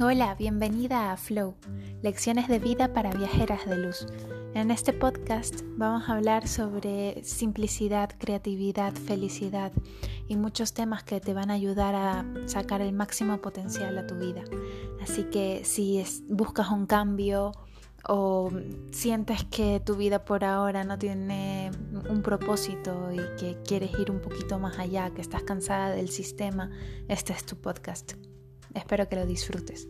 Hola, bienvenida a Flow, lecciones de vida para viajeras de luz. En este podcast vamos a hablar sobre simplicidad, creatividad, felicidad y muchos temas que te van a ayudar a sacar el máximo potencial a tu vida. Así que si buscas un cambio o sientes que tu vida por ahora no tiene un propósito y que quieres ir un poquito más allá, que estás cansada del sistema, este es tu podcast. Espero que lo disfrutes.